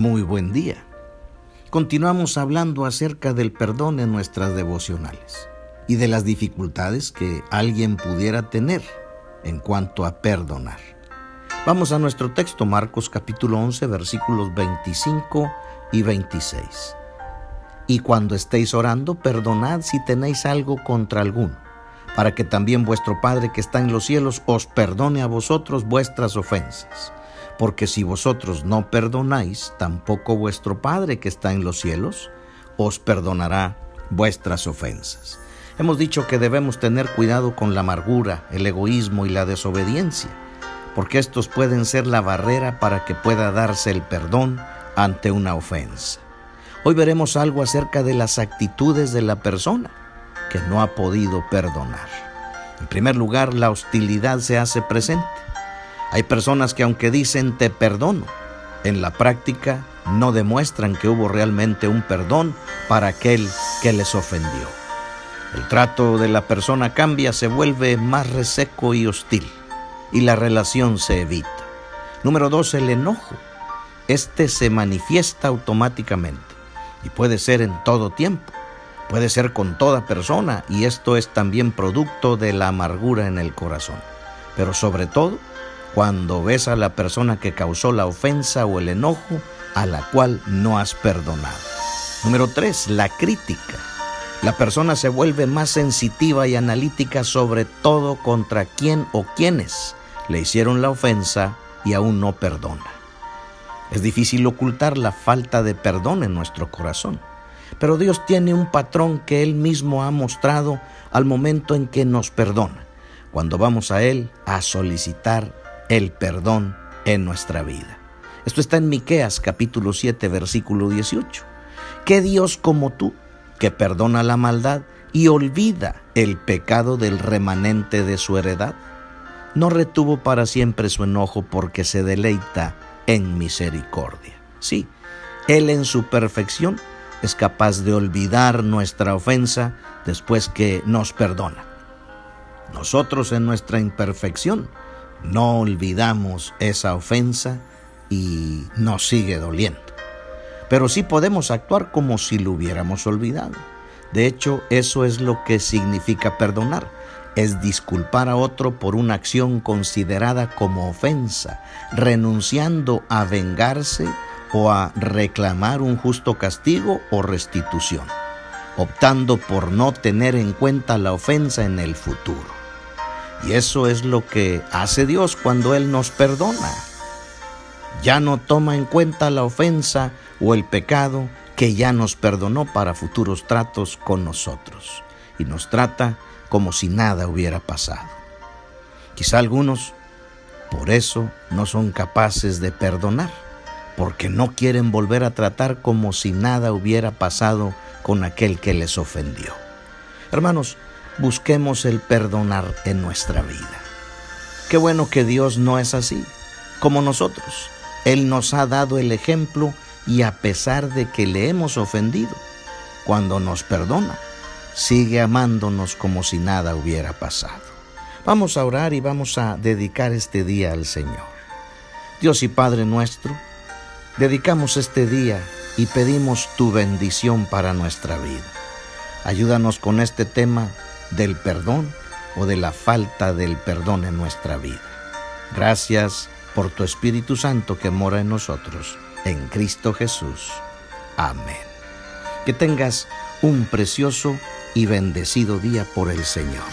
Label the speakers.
Speaker 1: Muy buen día. Continuamos hablando acerca del perdón en nuestras devocionales y de las dificultades que alguien pudiera tener en cuanto a perdonar. Vamos a nuestro texto, Marcos capítulo 11, versículos 25 y 26. Y cuando estéis orando, perdonad si tenéis algo contra alguno, para que también vuestro Padre que está en los cielos os perdone a vosotros vuestras ofensas porque si vosotros no perdonáis, tampoco vuestro Padre que está en los cielos os perdonará vuestras ofensas. Hemos dicho que debemos tener cuidado con la amargura, el egoísmo y la desobediencia, porque estos pueden ser la barrera para que pueda darse el perdón ante una ofensa. Hoy veremos algo acerca de las actitudes de la persona que no ha podido perdonar. En primer lugar, la hostilidad se hace presente. Hay personas que aunque dicen te perdono, en la práctica no demuestran que hubo realmente un perdón para aquel que les ofendió. El trato de la persona cambia, se vuelve más reseco y hostil y la relación se evita. Número dos, el enojo. Este se manifiesta automáticamente y puede ser en todo tiempo, puede ser con toda persona y esto es también producto de la amargura en el corazón. Pero sobre todo, cuando ves a la persona que causó la ofensa o el enojo a la cual no has perdonado. Número 3. La crítica. La persona se vuelve más sensitiva y analítica sobre todo contra quién o quiénes le hicieron la ofensa y aún no perdona. Es difícil ocultar la falta de perdón en nuestro corazón, pero Dios tiene un patrón que Él mismo ha mostrado al momento en que nos perdona, cuando vamos a Él a solicitar el perdón en nuestra vida. Esto está en Miqueas capítulo 7 versículo 18. ¿Qué Dios como tú que perdona la maldad y olvida el pecado del remanente de su heredad? No retuvo para siempre su enojo porque se deleita en misericordia. Sí, Él en su perfección es capaz de olvidar nuestra ofensa después que nos perdona. Nosotros en nuestra imperfección no olvidamos esa ofensa y nos sigue doliendo. Pero sí podemos actuar como si lo hubiéramos olvidado. De hecho, eso es lo que significa perdonar. Es disculpar a otro por una acción considerada como ofensa, renunciando a vengarse o a reclamar un justo castigo o restitución, optando por no tener en cuenta la ofensa en el futuro. Y eso es lo que hace Dios cuando Él nos perdona. Ya no toma en cuenta la ofensa o el pecado que ya nos perdonó para futuros tratos con nosotros. Y nos trata como si nada hubiera pasado. Quizá algunos por eso no son capaces de perdonar, porque no quieren volver a tratar como si nada hubiera pasado con aquel que les ofendió. Hermanos, busquemos el perdonar en nuestra vida. Qué bueno que Dios no es así, como nosotros. Él nos ha dado el ejemplo y a pesar de que le hemos ofendido, cuando nos perdona, sigue amándonos como si nada hubiera pasado. Vamos a orar y vamos a dedicar este día al Señor. Dios y Padre nuestro, dedicamos este día y pedimos tu bendición para nuestra vida. Ayúdanos con este tema del perdón o de la falta del perdón en nuestra vida. Gracias por tu Espíritu Santo que mora en nosotros, en Cristo Jesús. Amén. Que tengas un precioso y bendecido día por el Señor.